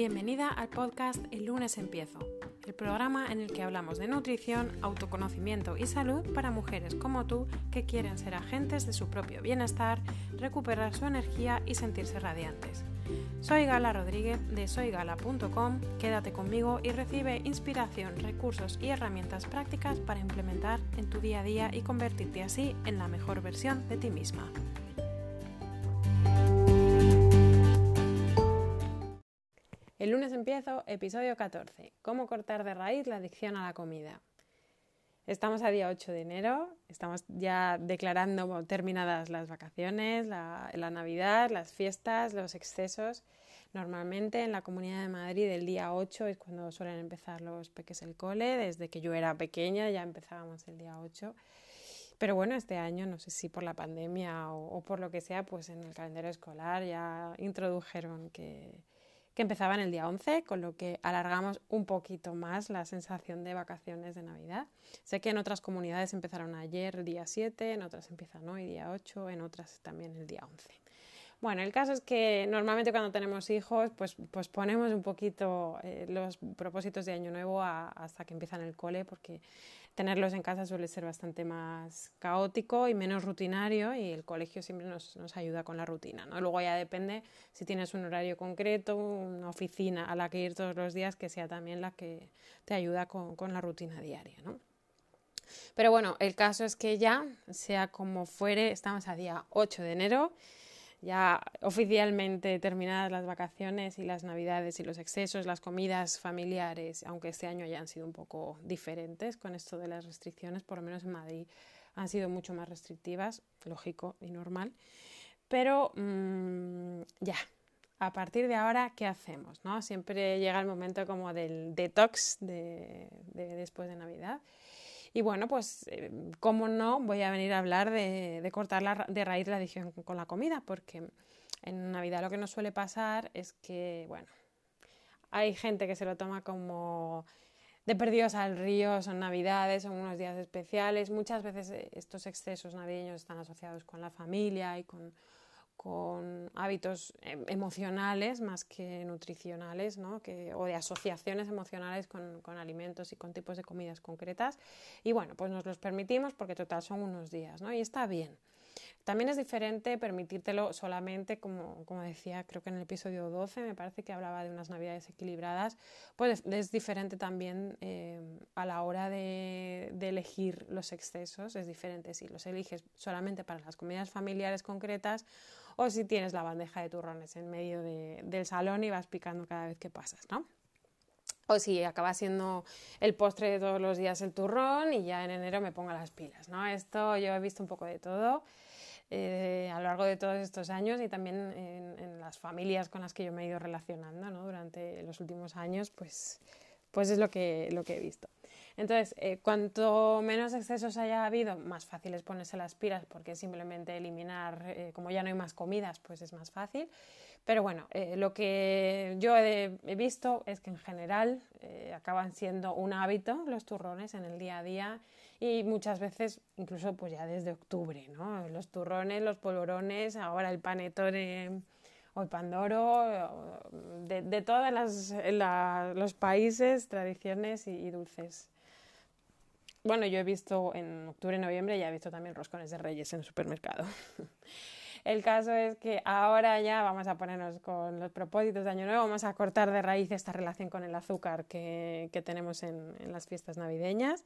Bienvenida al podcast El lunes empiezo, el programa en el que hablamos de nutrición, autoconocimiento y salud para mujeres como tú que quieren ser agentes de su propio bienestar, recuperar su energía y sentirse radiantes. Soy Gala Rodríguez de soygala.com, quédate conmigo y recibe inspiración, recursos y herramientas prácticas para implementar en tu día a día y convertirte así en la mejor versión de ti misma. El lunes empiezo, episodio 14. ¿Cómo cortar de raíz la adicción a la comida? Estamos a día 8 de enero, estamos ya declarando terminadas las vacaciones, la, Navidad, las fiestas, los excesos. Normalmente en la Comunidad de Madrid el día 8 es cuando suelen empezar los peques el cole. Desde que yo era pequeña ya empezábamos el día 8. Pero bueno, este año, no sé si por la pandemia o, o por lo que sea, pues en el calendario escolar ya introdujeron que, que empezaban el día 11, con lo que alargamos un poquito más la sensación de vacaciones de Navidad. Sé que en otras comunidades empezaron ayer, día 7, en otras empiezan hoy, día 8, en otras también el día 11. Bueno, el caso es que normalmente cuando tenemos hijos, pues, pues ponemos un poquito eh, los propósitos de Año Nuevo hasta que empiezan el cole, porque tenerlos en casa suele ser bastante más caótico y menos rutinario y el colegio siempre nos, nos ayuda con la rutina. ¿no? Luego ya depende si tienes un horario concreto, una oficina a la que ir todos los días, que sea también la que te ayuda con, con la rutina diaria. ¿no? Pero bueno, el caso es que ya, sea como fuere, estamos a día 8 de enero ya oficialmente terminadas las vacaciones y las navidades y los excesos, las comidas familiares, aunque este año hayan sido un poco diferentes con esto de las restricciones, por lo menos en Madrid han sido mucho más restrictivas, lógico y normal. Pero mmm, ya, a partir de ahora, ¿qué hacemos? ¿no? Siempre llega el momento como del detox de, de después de Navidad. Y bueno, pues, eh, como no, voy a venir a hablar de, cortar la, de raíz la adicción con la comida, porque en Navidad lo que nos suele pasar es que, bueno, hay gente que se lo toma como de perdidos al río, son navidades, son unos días especiales. Muchas veces eh, estos excesos navideños están asociados con la familia y con con hábitos em, emocionales más que nutricionales, ¿no? que, o de asociaciones emocionales con, con, alimentos y con tipos de comidas concretas. Y bueno, pues nos los permitimos porque total son unos días, ¿no? Y está bien. También es diferente permitírtelo solamente, como, como, decía, creo que en el episodio 12 me parece que hablaba de unas navidades equilibradas, pues es diferente también eh, a la hora de, de, elegir los excesos, es diferente si los eliges solamente para las comidas familiares concretas o si tienes la bandeja de turrones en medio de, del salón y vas picando cada vez que pasas, ¿no? O si acaba siendo el postre de todos los días el turrón y ya en enero me pongo las pilas, ¿no? Esto yo he visto un poco de todo. Eh, a lo largo de todos estos años y también en, en, las familias con las que yo me he ido relacionando ¿no? durante los últimos años, pues, pues es lo que, lo que he visto. Entonces, eh, cuanto menos excesos haya habido, más fácil es ponerse las pilas porque simplemente eliminar, eh, como ya no hay más comidas, pues es más fácil. Pero bueno, eh, lo que yo he, visto es que en general eh, acaban siendo un hábito los turrones en el día a día y muchas veces incluso pues ya desde octubre, ¿no? Los turrones, los polvorones, ahora el panetone o el pandoro, de, de todos los países, tradiciones y dulces bueno, yo he visto en octubre y noviembre, ya he visto también roscones de reyes en el supermercado. El caso es que ahora ya vamos a ponernos con los propósitos de Año Nuevo, vamos a cortar de raíz esta relación con el azúcar que, que tenemos en, en, las fiestas navideñas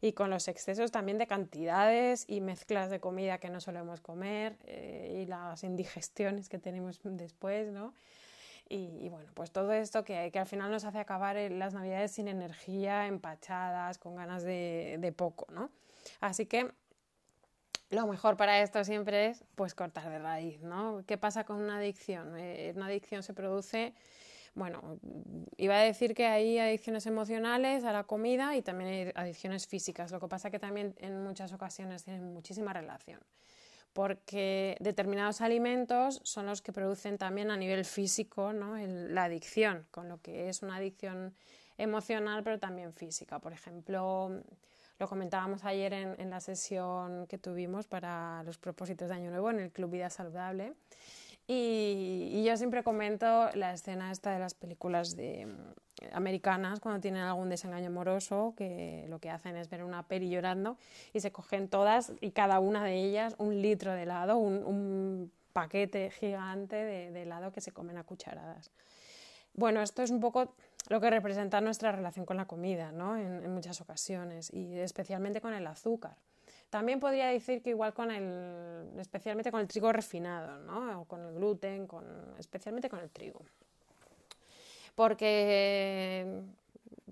y con los excesos también de cantidades y mezclas de comida que no solemos comer eh, y las indigestiones que tenemos después, ¿no? Y, bueno, pues todo esto que, que, al final nos hace acabar las navidades sin energía, empachadas, con ganas de, de poco, ¿no? Así que lo mejor para esto siempre es pues cortar de raíz, ¿no? ¿Qué pasa con una adicción? Eh, una adicción se produce, bueno, iba a decir que hay adicciones emocionales a la comida y también hay adicciones físicas. Lo que pasa que también en muchas ocasiones tienen muchísima relación porque determinados alimentos son los que producen también a nivel físico la adicción, con lo que es una adicción emocional pero también física. Por ejemplo, lo comentábamos ayer en, la sesión que tuvimos para los propósitos de Año Nuevo en el Club Vida Saludable. Y, yo siempre comento la escena esta de las películas de, americanas cuando tienen algún desengaño amoroso que lo que hacen es ver una peli llorando y se cogen todas y cada una de ellas un litro de helado, un, paquete gigante de, helado que se comen a cucharadas. Bueno, esto es un poco lo que representa nuestra relación con la comida, ¿no? en muchas ocasiones y especialmente con el azúcar. También podría decir que igual con el, especialmente con el trigo refinado, ¿no? O con el gluten, con, especialmente con el trigo. Porque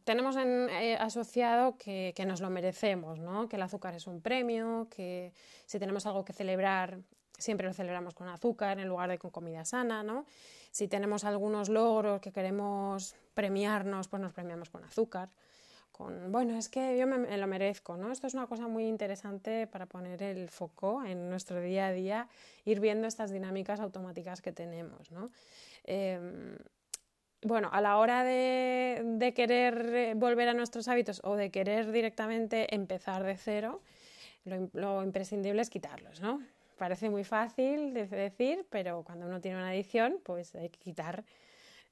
tenemos eh, asociado que, nos lo merecemos, ¿no? Que el azúcar es un premio, que si tenemos algo que celebrar, siempre lo celebramos con azúcar en lugar de con comida sana, ¿no? Si tenemos algunos logros que queremos premiarnos, pues nos premiamos con azúcar bueno, es que yo me, lo merezco, ¿no? Esto es una cosa muy interesante para poner el foco en nuestro día a día, ir viendo estas dinámicas automáticas que tenemos, ¿no? Em, bueno, a la hora de, querer volver a nuestros hábitos o de querer directamente empezar de cero, lo, lo imprescindible es quitarlos, ¿no? Parece muy fácil de decir, pero cuando uno tiene una adicción, pues hay que quitar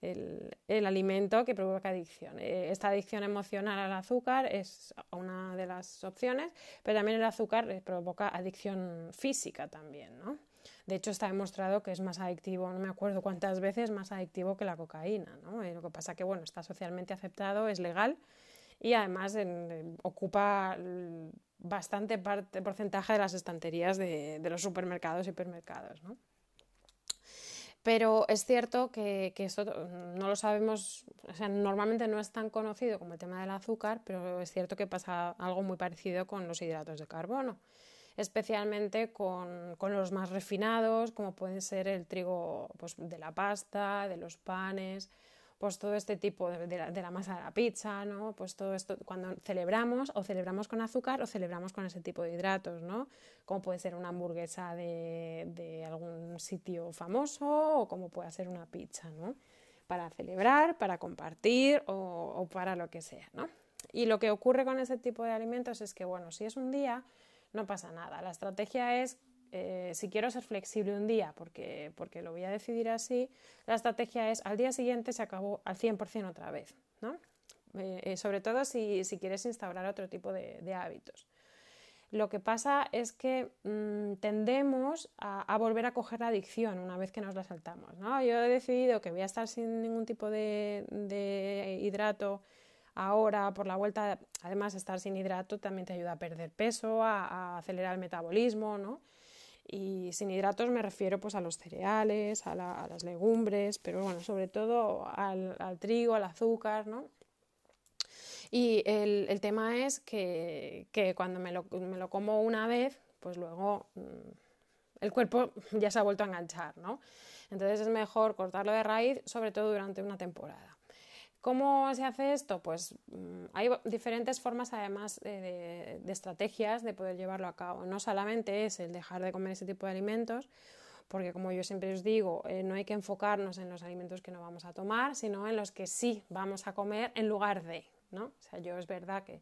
el, alimento que provoca adicción. Eh, esta adicción emocional al azúcar es una de las opciones, pero también el azúcar eh, provoca adicción física también, ¿no? De hecho, está demostrado que es más adictivo, no me acuerdo cuántas veces más adictivo que la cocaína, ¿no? Eh, lo que pasa que, bueno, está socialmente aceptado, es legal y además ocupa bastante parte, porcentaje de las estanterías de, de los supermercados y hipermercados, ¿no? Pero es cierto que, que esto no lo sabemos, o sea, normalmente no es tan conocido como el tema del azúcar, pero es cierto que pasa algo muy parecido con los hidratos de carbono, especialmente con, con los más refinados, como pueden ser el trigo pues, de la pasta, de los panes, pues todo este tipo de, la, masa de la pizza, ¿no? Pues todo esto, cuando celebramos, o celebramos con azúcar o celebramos con ese tipo de hidratos, ¿no? Como puede ser una hamburguesa de, algún sitio famoso o como puede ser una pizza, ¿no? Para celebrar, para compartir o, o para lo que sea, ¿no? Y lo que ocurre con ese tipo de alimentos es que, bueno, si es un día, no pasa nada. La estrategia es eh, si quiero ser flexible un día porque, porque lo voy a decidir así, la estrategia es al día siguiente se acabó al 100% otra vez, ¿no? Eh, eh, sobre todo si, si, quieres instaurar otro tipo de, hábitos. Lo que pasa es que mm, tendemos a, volver a coger la adicción una vez que nos la saltamos. ¿no? Yo he decidido que voy a estar sin ningún tipo de hidrato ahora por la vuelta. Además, estar sin hidrato también te ayuda a perder peso, a, acelerar el metabolismo, ¿no? Y sin hidratos me refiero pues a los cereales, a, las legumbres, pero bueno, sobre todo al, trigo, al azúcar, ¿no? Y el, tema es que, cuando me lo, me lo, como una vez, pues luego mm, el cuerpo ya se ha vuelto a enganchar, ¿no? Entonces es mejor cortarlo de raíz, sobre todo durante una temporada. ¿Cómo se hace esto? Pues mm, hay diferentes formas, además de, estrategias de poder llevarlo a cabo. No solamente es el dejar de comer ese tipo de alimentos, porque como yo siempre os digo, eh, no hay que enfocarnos en los alimentos que no vamos a tomar, sino en los que sí vamos a comer en lugar de, ¿no? O sea, yo es verdad que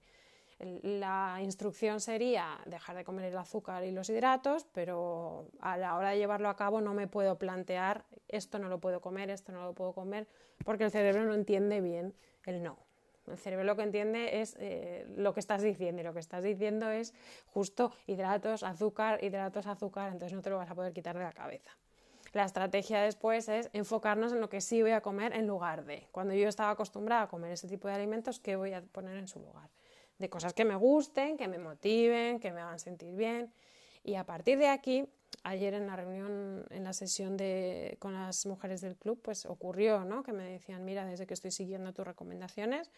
la instrucción sería dejar de comer el azúcar y los hidratos, pero a la hora de llevarlo a cabo no me puedo plantear esto no lo puedo comer, esto no lo puedo comer, porque el cerebro no entiende bien el no. El cerebro lo que entiende es eh, lo que estás diciendo y lo que estás diciendo es justo hidratos, azúcar, hidratos, azúcar, entonces no te lo vas a poder quitar de la cabeza. La estrategia después es enfocarnos en lo que sí voy a comer en lugar de. Cuando yo estaba acostumbrada a comer ese tipo de alimentos, ¿qué voy a poner en su lugar? De cosas que me gusten, que me motiven, que me hagan sentir bien. Y a partir de aquí, ayer en la reunión, en la sesión de, con las mujeres del club, pues ocurrió, ¿no? Que me decían, mira, desde que estoy siguiendo tus recomendaciones,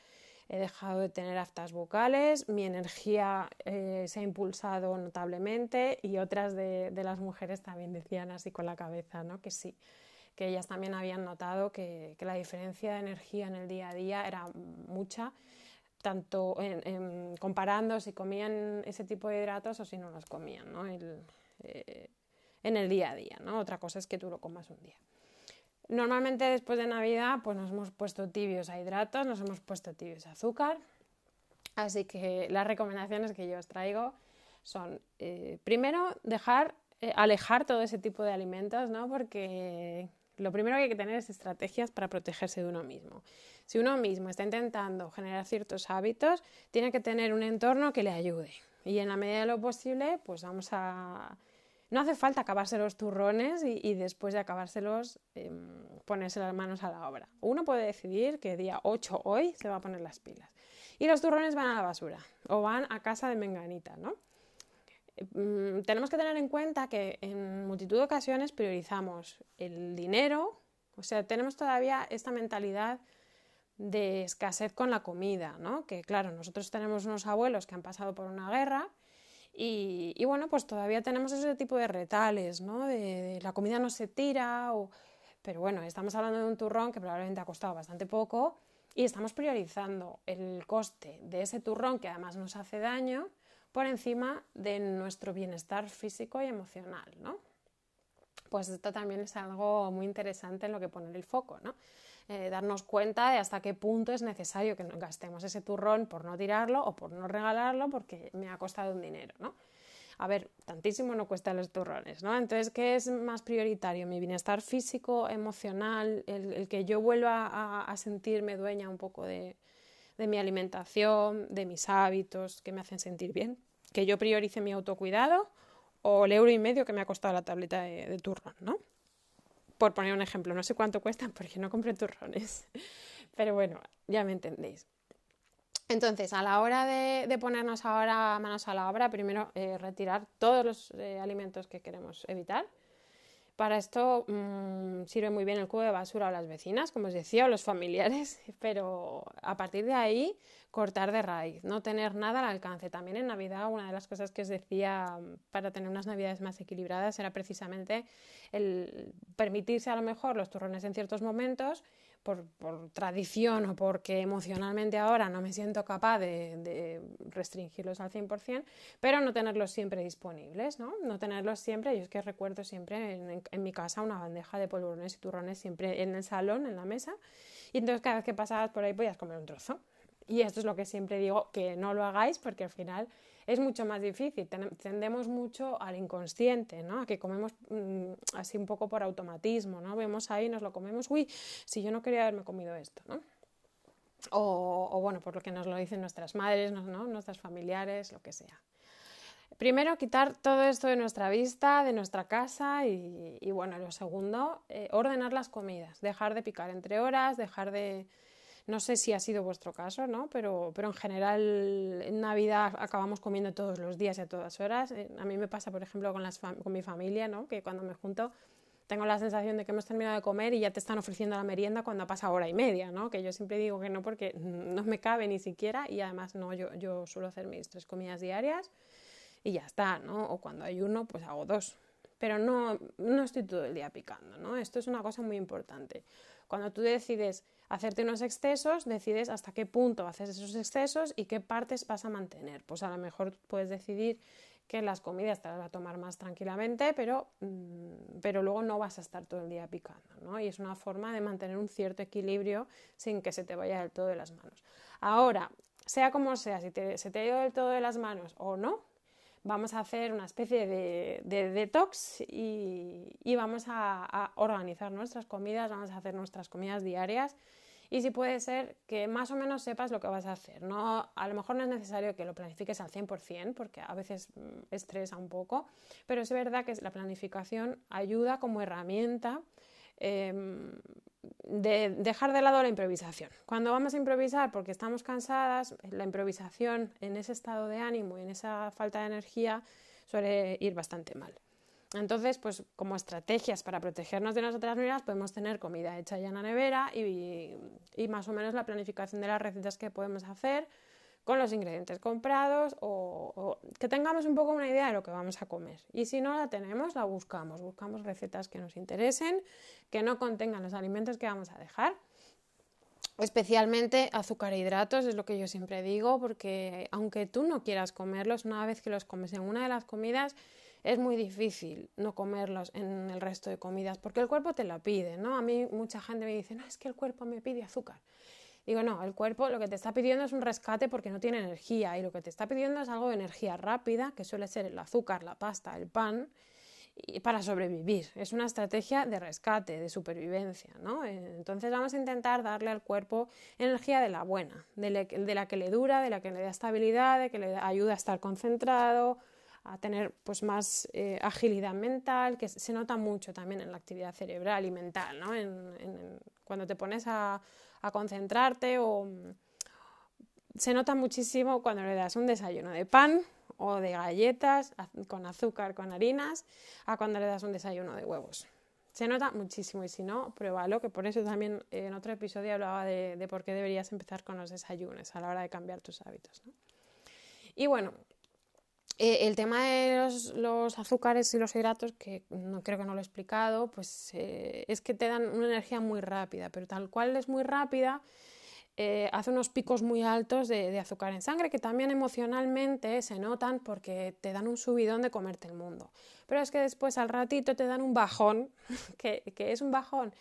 he dejado de tener aftas vocales, mi energía eh, se ha impulsado notablemente y otras de, de, las mujeres también decían así con la cabeza, ¿no? Que sí, que ellas también habían notado que, que la diferencia de energía en el día a día era mucha tanto comparando si comían ese tipo de hidratos o si no los comían ¿no? Eh, en el día a día. Otra cosa es que tú lo comas un día. Normalmente después de Navidad pues nos hemos puesto tibios a hidratos, nos hemos puesto tibios a azúcar. Así que las recomendaciones que yo os traigo son, eh, primero, dejar eh, alejar todo ese tipo de alimentos, ¿no? Porque lo primero que hay que tener es estrategias para protegerse de uno mismo. Si uno mismo está intentando generar ciertos hábitos, tiene que tener un entorno que le ayude. Y en la medida de lo posible, pues vamos a... No hace falta acabarse los turrones y, después de acabárselos em, ponerse las manos a la obra. Uno puede decidir que día 8 hoy se va a poner las pilas. Y los turrones van a la basura o van a casa de menganita, ¿no? Mm, tenemos que tener en cuenta que en multitud de ocasiones priorizamos el dinero, o sea, tenemos todavía esta mentalidad de escasez con la comida, ¿no? Que claro, nosotros tenemos unos abuelos que han pasado por una guerra y, bueno, pues todavía tenemos ese tipo de retales, ¿no? La comida no se tira, o... pero bueno, estamos hablando de un turrón que probablemente ha costado bastante poco y estamos priorizando el coste de ese turrón que además nos hace daño por encima de nuestro bienestar físico y emocional, ¿no? Pues esto también es algo muy interesante en lo que poner el foco, ¿no? Eh, darnos cuenta de hasta qué punto es necesario que gastemos ese turrón por no tirarlo o por no regalarlo porque me ha costado un dinero, ¿no? A ver, tantísimo no cuesta los turrones, ¿no? Entonces, ¿qué es más prioritario? ¿Mi bienestar físico, emocional, el, que yo vuelva a sentirme dueña un poco de, de mi alimentación, de mis hábitos que me hacen sentir bien, que yo priorice mi autocuidado o el euro y medio que me ha costado la tableta de, turrón, ¿no? Por poner un ejemplo, no sé cuánto cuestan porque no compré turrones, pero bueno, ya me entendéis. Entonces, a la hora de, ponernos ahora manos a la obra, primero eh, retirar todos los eh, alimentos que queremos evitar, para esto mm, sirve muy bien el cubo de basura a las vecinas, como os decía, o los familiares, pero a partir de ahí cortar de raíz, no tener nada al alcance. También en Navidad una de las cosas que os decía mm, para tener unas Navidades más equilibradas era precisamente el permitirse a lo mejor los turrones en ciertos momentos por, tradición o porque emocionalmente ahora no me siento capaz de, restringirlos al 100%, pero no tenerlos siempre disponibles, ¿no? No tenerlos siempre, yo es que recuerdo siempre en, mi casa una bandeja de polvorones y turrones siempre en el salón, en la mesa, y entonces cada vez que pasabas por ahí podías comer un trozo. Y esto es lo que siempre digo, que no lo hagáis porque al final es mucho más difícil. Tendemos mucho al inconsciente, ¿no? A que comemos mm, así un poco por automatismo, ¿no? Vemos ahí, nos lo comemos, uy, si yo no quería haberme comido esto, ¿no? O, bueno, por lo que nos lo dicen nuestras madres, ¿no? Nuestras familiares, lo que sea. Primero, quitar todo esto de nuestra vista, de nuestra casa y, bueno, lo segundo, eh, ordenar las comidas, dejar de picar entre horas, dejar de, no sé si ha sido vuestro caso, ¿no? Pero, pero en general en Navidad acabamos comiendo todos los días y a todas horas. Eh, a mí me pasa, por ejemplo, con, las con mi familia, ¿no? Que cuando me junto tengo la sensación de que hemos terminado de comer y ya te están ofreciendo la merienda cuando pasa hora y media, ¿no? Que yo siempre digo que no porque no me cabe ni siquiera y además no, yo, yo suelo hacer mis tres comidas diarias y ya está, ¿no? O cuando hay uno, pues hago dos. Pero no, no estoy todo el día picando, ¿no? Esto es una cosa muy importante. Cuando tú decides hacerte unos excesos, decides hasta qué punto haces esos excesos y qué partes vas a mantener. Pues a lo mejor puedes decidir que las comidas te las vas a tomar más tranquilamente, pero, mm, pero luego no vas a estar todo el día picando, ¿no? Y es una forma de mantener un cierto equilibrio sin que se te vaya del todo de las manos. Ahora, sea como sea, si se te ha ido del todo de las manos o no, vamos a hacer una especie de, detox y, vamos a, organizar nuestras comidas, vamos a hacer nuestras comidas diarias y si puede ser que más o menos sepas lo que vas a hacer. No, a lo mejor no es necesario que lo planifiques al 100% porque a veces mm, estresa un poco, pero es verdad que la planificación ayuda como herramienta em, de dejar de lado la improvisación. Cuando vamos a improvisar porque estamos cansadas, la improvisación en ese estado de ánimo y en esa falta de energía suele ir bastante mal. Entonces, pues como estrategias para protegernos de nosotras mismas, podemos tener comida hecha ya en la nevera y, y más o menos la planificación de las recetas que podemos hacer con los ingredientes comprados o, que tengamos un poco una idea de lo que vamos a comer. Y si no la tenemos, la buscamos. Buscamos recetas que nos interesen, que no contengan los alimentos que vamos a dejar. Especialmente azúcar e hidratos, es lo que yo siempre digo, porque aunque tú no quieras comerlos, una vez que los comes en una de las comidas, es muy difícil no comerlos en el resto de comidas, porque el cuerpo te la pide, ¿no? A mí mucha gente me dice, no, es que el cuerpo me pide azúcar. Digo, no, el cuerpo lo que te está pidiendo es un rescate porque no tiene energía y lo que te está pidiendo es algo de energía rápida, que suele ser el azúcar, la pasta, el pan, para sobrevivir. Es una estrategia de rescate, de supervivencia, ¿no? Entonces vamos a intentar darle al cuerpo energía de la buena, de, la que le dura, de la que le da estabilidad, de que le ayuda a estar concentrado, a tener pues más eh, agilidad mental, que se nota mucho también en la actividad cerebral y mental, ¿no? cuando te pones a, a concentrarte o se nota muchísimo cuando le das un desayuno de pan o de galletas con azúcar, con harinas, a cuando le das un desayuno de huevos. Se nota muchísimo y si no, pruébalo, que por eso también en otro episodio hablaba de, por qué deberías empezar con los desayunos a la hora de cambiar tus hábitos. Y bueno, eh, el tema de los, azúcares y los hidratos, que no creo que no lo he explicado, pues eh, es que te dan una energía muy rápida, pero tal cual es muy rápida, eh, hace unos picos muy altos de, azúcar en sangre que también emocionalmente se notan porque te dan un subidón de comerte el mundo. Pero es que después al ratito te dan un bajón, que, es un bajón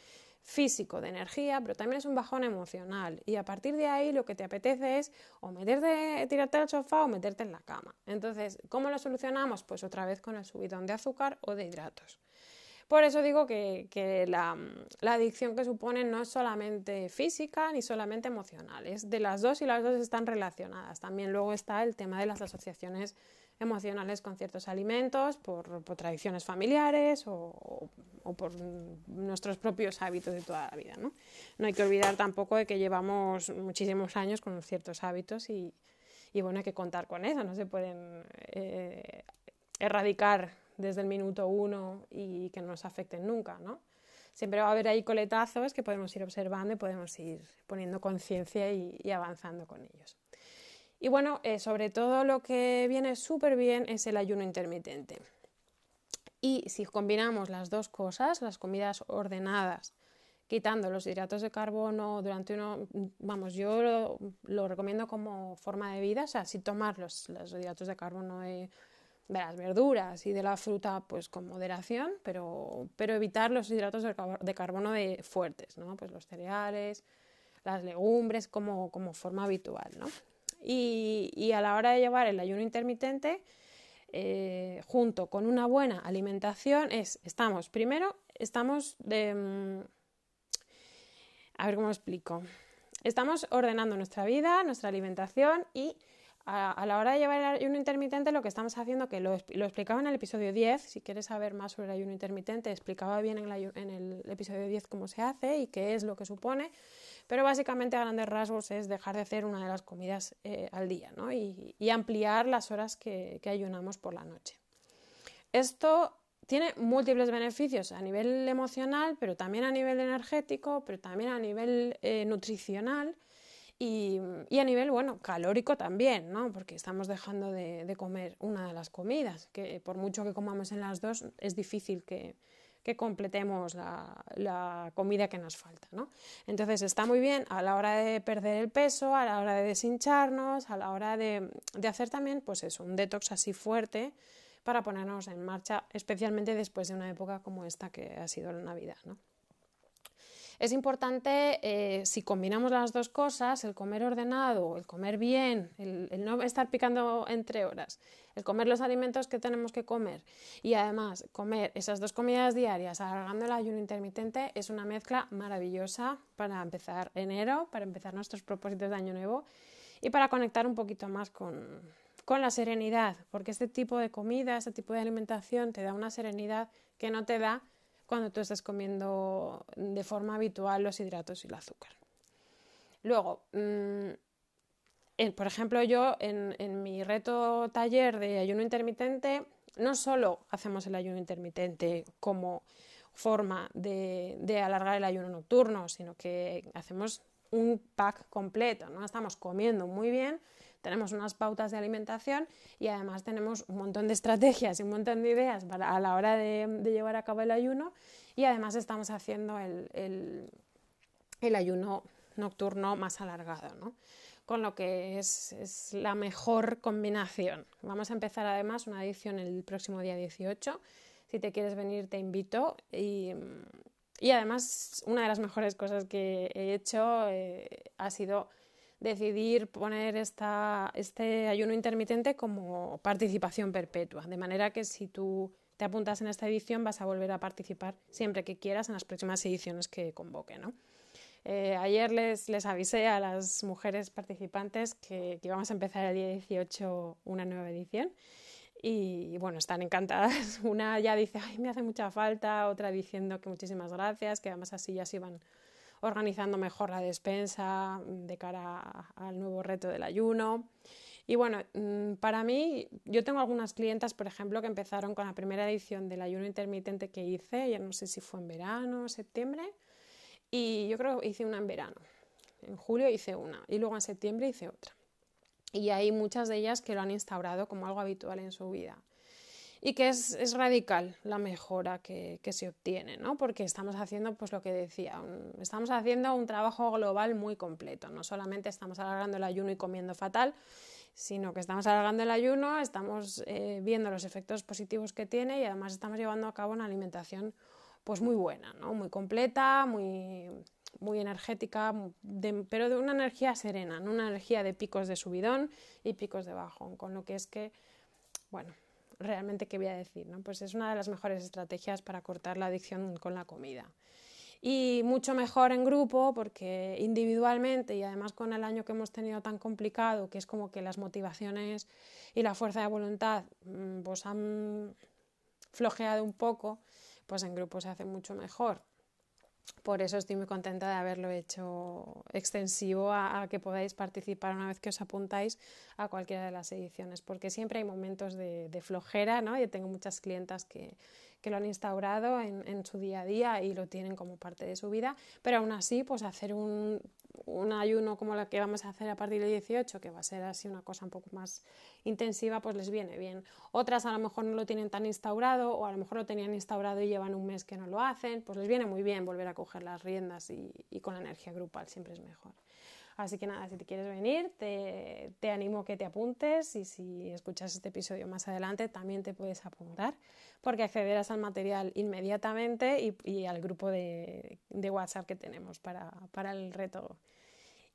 físico de energía, pero también es un bajón emocional. Y a partir de ahí lo que te apetece es o meterte, tirarte al sofá o meterte en la cama. Entonces, ¿cómo lo solucionamos? Pues otra vez con el subidón de azúcar o de hidratos. Por eso digo que, la, adicción que supone no es solamente física ni solamente emocional, es de las dos y las dos están relacionadas. También luego está el tema de las asociaciones emocionales con ciertos alimentos por, tradiciones familiares o, por nuestros propios hábitos de toda la vida. ¿no? hay que olvidar tampoco de que llevamos muchísimos años con ciertos hábitos y, bueno, hay que contar con eso, no se pueden eh, erradicar desde el minuto uno y que no nos afecten nunca. Siempre va a haber ahí coletazos que podemos ir observando y podemos ir poniendo conciencia y, avanzando con ellos. Y bueno, eh, sobre todo lo que viene súper bien es el ayuno intermitente. Y si combinamos las dos cosas, las comidas ordenadas, quitando los hidratos de carbono durante uno, vamos, yo lo, recomiendo como forma de vida, o sea, si tomar los, los hidratos de carbono de de las verduras y de la fruta pues con moderación, pero, pero evitar los hidratos de carbono de fuertes, ¿no? Pues los cereales, las legumbres como, como forma habitual, ¿no? Y, y, a la hora de llevar el ayuno intermitente, eh, junto con una buena alimentación, es, estamos, primero, estamos de... Mm, a ver cómo explico. Estamos ordenando nuestra vida, nuestra alimentación y a, la hora de llevar el ayuno intermitente lo que estamos haciendo, que lo, explicaba en el episodio 10, si quieres saber más sobre el ayuno intermitente, explicaba bien en, el episodio 10 cómo se hace y qué es lo que supone, pero básicamente a grandes rasgos es dejar de hacer una de las comidas eh, al día ¿no? y, ampliar las horas que, ayunamos por la noche. Esto tiene múltiples beneficios a nivel emocional, pero también a nivel energético, pero también a nivel eh, nutricional y, a nivel, bueno, calórico también, ¿no? Porque estamos dejando de, comer una de las comidas, que por mucho que comamos en las dos, es difícil que, completemos la, comida que nos falta, ¿no? Entonces está muy bien a la hora de perder el peso, a la hora de deshincharnos, a la hora de, de hacer también, pues eso, un detox así fuerte para ponernos en marcha, especialmente después de una época como esta que ha sido la Navidad, ¿no? Es importante, eh, si combinamos las dos cosas, el comer ordenado, el comer bien, el, no estar picando entre horas, el comer los alimentos que tenemos que comer y además comer esas dos comidas diarias alargando el ayuno intermitente es una mezcla maravillosa para empezar enero, para empezar nuestros propósitos de año nuevo y para conectar un poquito más con, con la serenidad, porque este tipo de comida, este tipo de alimentación te da una serenidad que no te da cuando tú estás comiendo de forma habitual los hidratos y el azúcar. Luego, mm, por ejemplo, yo en, mi reto taller de ayuno intermitente, no solo hacemos el ayuno intermitente como forma de, de, alargar el ayuno nocturno, sino que hacemos un pack completo, ¿no? Estamos comiendo muy bien, tenemos unas pautas de alimentación y además tenemos un montón de estrategias y un montón de ideas para, a la hora de, llevar a cabo el ayuno y además estamos haciendo el, ayuno nocturno más alargado, ¿no? con lo que es, es, la mejor combinación. Vamos a empezar además una edición el próximo día 18. Si te quieres venir, te invito. Y, y además, una de las mejores cosas que he hecho eh, ha sido decidir poner este ayuno intermitente como participación perpetua, de manera que si tú te apuntas en esta edición vas a volver a participar siempre que quieras en las próximas ediciones que convoque. Eh, ayer les, les avisé a las mujeres participantes que, que íbamos a empezar el día 18 una nueva edición y bueno, están encantadas. Una ya dice, ay, me hace mucha falta, otra diciendo que muchísimas gracias, que además así ya se iban organizando mejor la despensa de cara al nuevo reto del ayuno. Y bueno, mm, para mí, yo tengo algunas clientas, por ejemplo, que empezaron con la primera edición del ayuno intermitente que hice, ya no sé si fue en verano o septiembre, y yo creo que hice una en verano. En julio hice una y luego en septiembre hice otra. Y hay muchas de ellas que lo han instaurado como algo habitual en su vida y que es, radical la mejora que, se obtiene, ¿no? porque estamos haciendo, pues lo que decía, estamos haciendo un trabajo global muy completo, no solamente estamos alargando el ayuno y comiendo fatal, sino que estamos alargando el ayuno, estamos eh, viendo los efectos positivos que tiene y además estamos llevando a cabo una alimentación pues muy buena, ¿no? muy completa, muy, muy energética, pero de una energía serena, una energía de picos de subidón y picos de bajón, con lo que es que, bueno, realmente qué voy a decir, ¿no? Pues es una de las mejores estrategias para cortar la adicción con la comida. Y mucho mejor en grupo porque individualmente y además con el año que hemos tenido tan complicado, que es como que las motivaciones y la fuerza de voluntad mm, pues han flojeado un poco, pues en grupo se hace mucho mejor. Por eso estoy muy contenta de haberlo hecho extensivo a, que podáis participar una vez que os apuntáis a cualquiera de las ediciones, porque siempre hay momentos de, flojera, ¿no? Yo tengo muchas clientas que, que lo han instaurado en, en, su día a día y lo tienen como parte de su vida, pero aún así, pues hacer un, un ayuno como la que vamos a hacer a partir del 18, que va a ser así una cosa un poco más intensiva, pues les viene bien. Otras a lo mejor no lo tienen tan instaurado o a lo mejor lo tenían instaurado y llevan un mes que no lo hacen, pues les viene muy bien volver a coger las riendas y, con la energía grupal siempre es mejor. Así que nada, si te quieres venir, te, te, animo a que te apuntes y si escuchas este episodio más adelante también te puedes apuntar porque accederás al material inmediatamente y, y al grupo de, de, WhatsApp que tenemos para, para el reto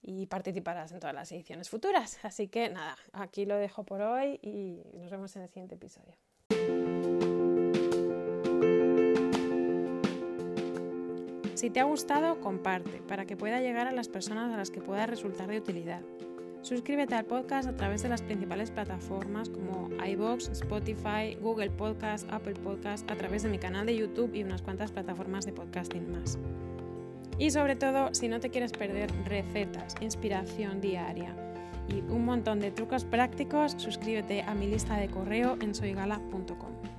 y participarás en todas las ediciones futuras. Así que nada, aquí lo dejo por hoy y nos vemos en el siguiente episodio. Si te ha gustado, comparte para que pueda llegar a las personas a las que pueda resultar de utilidad. Suscríbete al podcast a través de las principales plataformas como iBox, Spotify, Google Podcast, Apple Podcast, a través de mi canal de YouTube y unas cuantas plataformas de podcasting más. Y sobre todo, si no te quieres perder recetas, inspiración diaria y un montón de trucos prácticos, suscríbete a mi lista de correo en soygala.com.